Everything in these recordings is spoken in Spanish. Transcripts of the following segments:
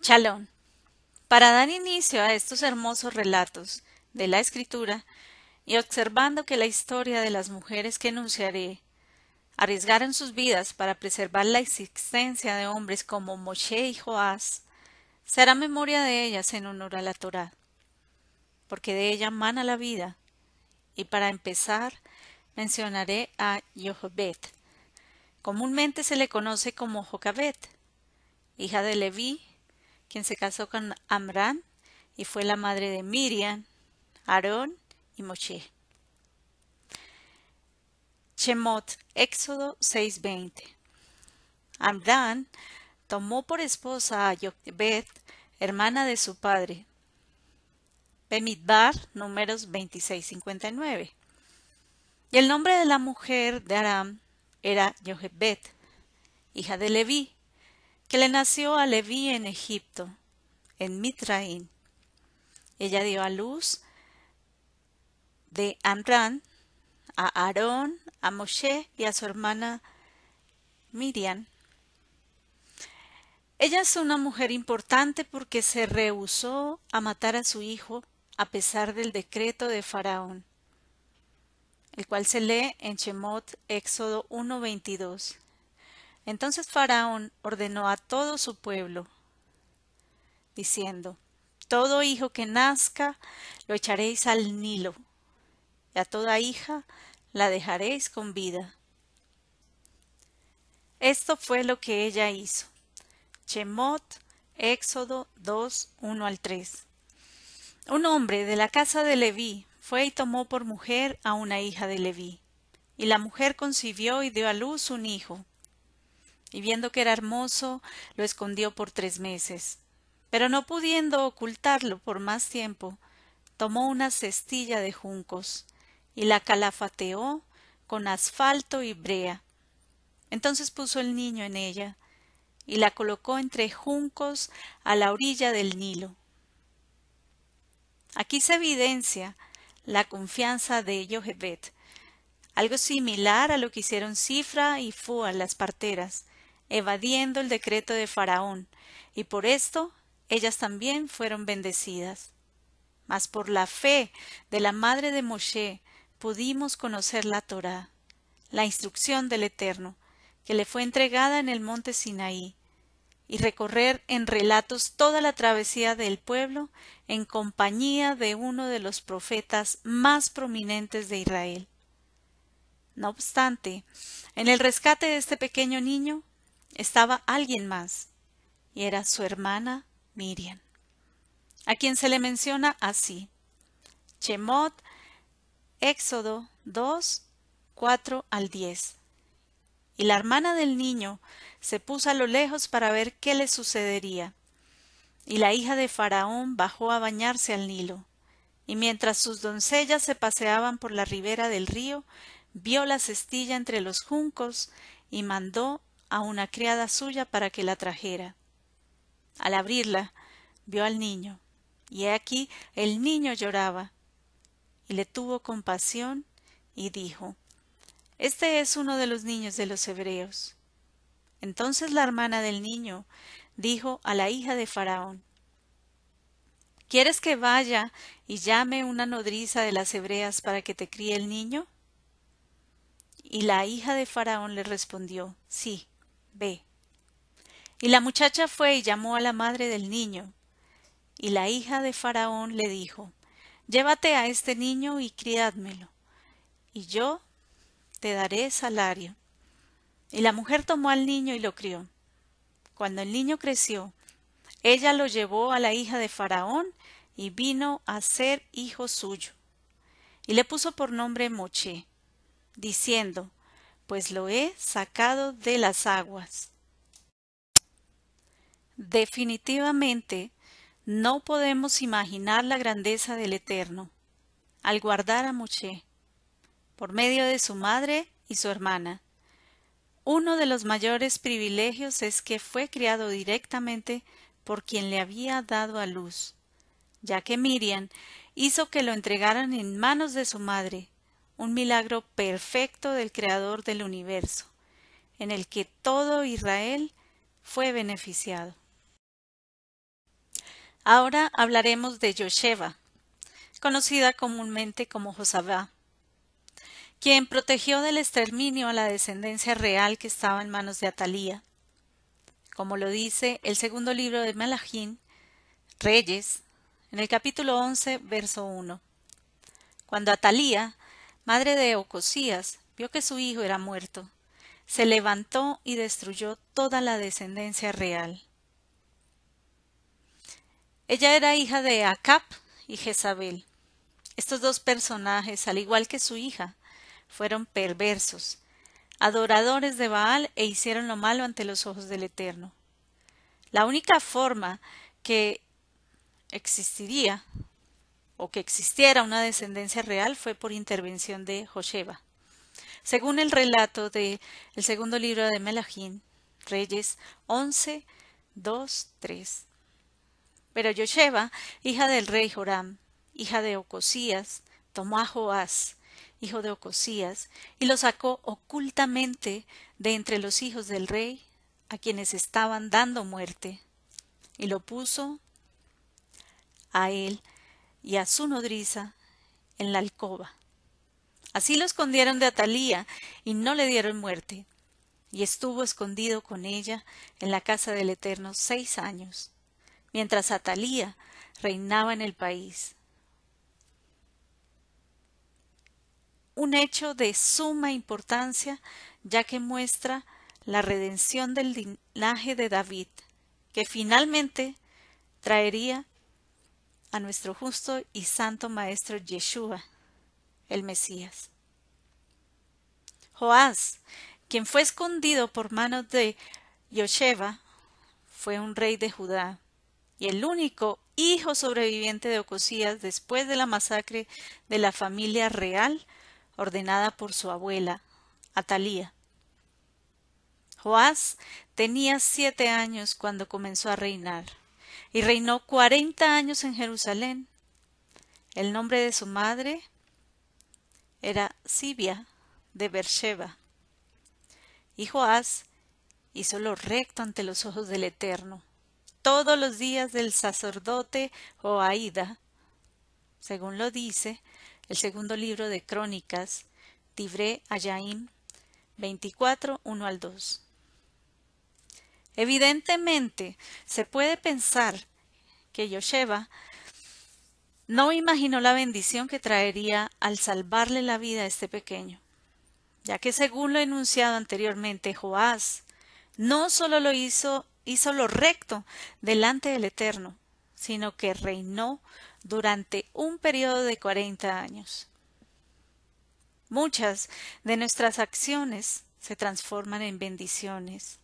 Chalón. Para dar inicio a estos hermosos relatos de la escritura, y observando que la historia de las mujeres que enunciaré arriesgaron sus vidas para preservar la existencia de hombres como Moshe y Joás, será memoria de ellas en honor a la Torá, porque de ella mana la vida. Y para empezar, mencionaré a Yochebet. Comúnmente se le conoce como Jocabet, hija de Leví, quien se casó con Amram y fue la madre de Miriam, Aarón y Moshe. Shemot, Éxodo 6:20. Amram tomó por esposa a Yochebed, hermana de su padre. Bemidbar, números 26:59. Y el nombre de la mujer de Aram era Yochebed, hija de Leví, que le nació a Leví en Egipto, en Mitraín. Ella dio a luz de Amran a Aarón, a Moshe y a su hermana Miriam. Ella es una mujer importante porque se rehusó a matar a su hijo a pesar del decreto de Faraón, el cual se lee en Shemot Éxodo 1.22. Entonces Faraón ordenó a todo su pueblo, diciendo, Todo hijo que nazca lo echaréis al Nilo, y a toda hija la dejaréis con vida. Esto fue lo que ella hizo. Chemot, Éxodo 2, 1 al 3. Un hombre de la casa de Leví fue y tomó por mujer a una hija de Leví. Y la mujer concibió y dio a luz un hijo y viendo que era hermoso, lo escondió por tres meses. Pero no pudiendo ocultarlo por más tiempo, tomó una cestilla de juncos y la calafateó con asfalto y brea. Entonces puso el niño en ella y la colocó entre juncos a la orilla del Nilo. Aquí se evidencia la confianza de Yohebet, algo similar a lo que hicieron Cifra y Fua las parteras, evadiendo el decreto de Faraón, y por esto ellas también fueron bendecidas. Mas por la fe de la madre de Moshe pudimos conocer la Torá, la instrucción del Eterno, que le fue entregada en el monte Sinaí, y recorrer en relatos toda la travesía del pueblo en compañía de uno de los profetas más prominentes de Israel. No obstante, en el rescate de este pequeño niño estaba alguien más, y era su hermana Miriam, a quien se le menciona así. Chemot, Éxodo 2, 4 al 10. Y la hermana del niño se puso a lo lejos para ver qué le sucedería. Y la hija de Faraón bajó a bañarse al Nilo. Y mientras sus doncellas se paseaban por la ribera del río, vio la cestilla entre los juncos y mandó a una criada suya para que la trajera. Al abrirla, vio al niño, y he aquí el niño lloraba, y le tuvo compasión y dijo Este es uno de los niños de los hebreos. Entonces la hermana del niño dijo a la hija de Faraón ¿Quieres que vaya y llame una nodriza de las hebreas para que te críe el niño? Y la hija de Faraón le respondió Sí. Ve. Y la muchacha fue y llamó a la madre del niño. Y la hija de Faraón le dijo, Llévate a este niño y criádmelo, y yo te daré salario. Y la mujer tomó al niño y lo crió. Cuando el niño creció, ella lo llevó a la hija de Faraón y vino a ser hijo suyo. Y le puso por nombre Moche, diciendo, pues lo he sacado de las aguas. Definitivamente no podemos imaginar la grandeza del Eterno al guardar a Moshe por medio de su madre y su hermana. Uno de los mayores privilegios es que fue criado directamente por quien le había dado a luz, ya que Miriam hizo que lo entregaran en manos de su madre, un milagro perfecto del Creador del universo, en el que todo Israel fue beneficiado. Ahora hablaremos de Yosheba, conocida comúnmente como Josabá, quien protegió del exterminio a la descendencia real que estaba en manos de Atalía. Como lo dice el segundo libro de Malajín, Reyes, en el capítulo 11, verso 1. Cuando Atalía, madre de Ocosías, vio que su hijo era muerto, se levantó y destruyó toda la descendencia real. Ella era hija de Acap y Jezabel. Estos dos personajes, al igual que su hija, fueron perversos, adoradores de Baal e hicieron lo malo ante los ojos del Eterno. La única forma que existiría o que existiera una descendencia real fue por intervención de Josheba. Según el relato del el segundo libro de Melahín, Reyes 11, 2, 3. Pero Josheba, hija del rey Joram, hija de Ocosías, tomó a Joás, hijo de Ocosías, y lo sacó ocultamente de entre los hijos del rey, a quienes estaban dando muerte, y lo puso a él y a su nodriza en la alcoba. Así lo escondieron de Atalía y no le dieron muerte, y estuvo escondido con ella en la casa del Eterno seis años, mientras Atalía reinaba en el país. Un hecho de suma importancia, ya que muestra la redención del linaje de David, que finalmente traería a nuestro justo y santo Maestro Yeshua el Mesías. Joás, quien fue escondido por manos de Yosheba, fue un rey de Judá y el único hijo sobreviviente de Ocosías después de la masacre de la familia real ordenada por su abuela, Atalía. Joás tenía siete años cuando comenzó a reinar y reinó cuarenta años en Jerusalén. El nombre de su madre era Sibia de Beersheba. Y Joás hizo lo recto ante los ojos del Eterno todos los días del sacerdote Joaída, según lo dice el segundo libro de Crónicas, Tibre Ayaim 24, 1 al 2. Evidentemente, se puede pensar que Yosheba no imaginó la bendición que traería al salvarle la vida a este pequeño, ya que según lo enunciado anteriormente, Joás no solo lo hizo, hizo lo recto delante del Eterno, sino que reinó durante un periodo de cuarenta años. Muchas de nuestras acciones se transforman en bendiciones.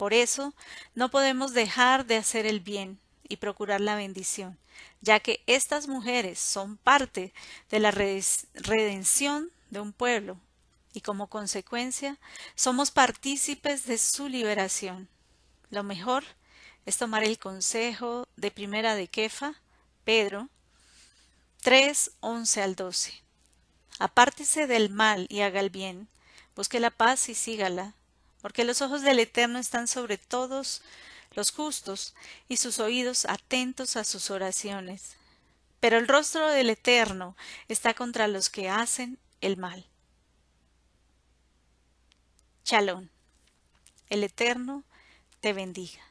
Por eso no podemos dejar de hacer el bien, y procurar la bendición, ya que estas mujeres son parte de la redención de un pueblo y como consecuencia somos partícipes de su liberación. Lo mejor es tomar el consejo de primera de Kefa, Pedro 3, 11 al 12. Apártese del mal y haga el bien, busque la paz y sígala, porque los ojos del Eterno están sobre todos los justos, y sus oídos atentos a sus oraciones. Pero el rostro del Eterno está contra los que hacen el mal. Chalón. El Eterno te bendiga.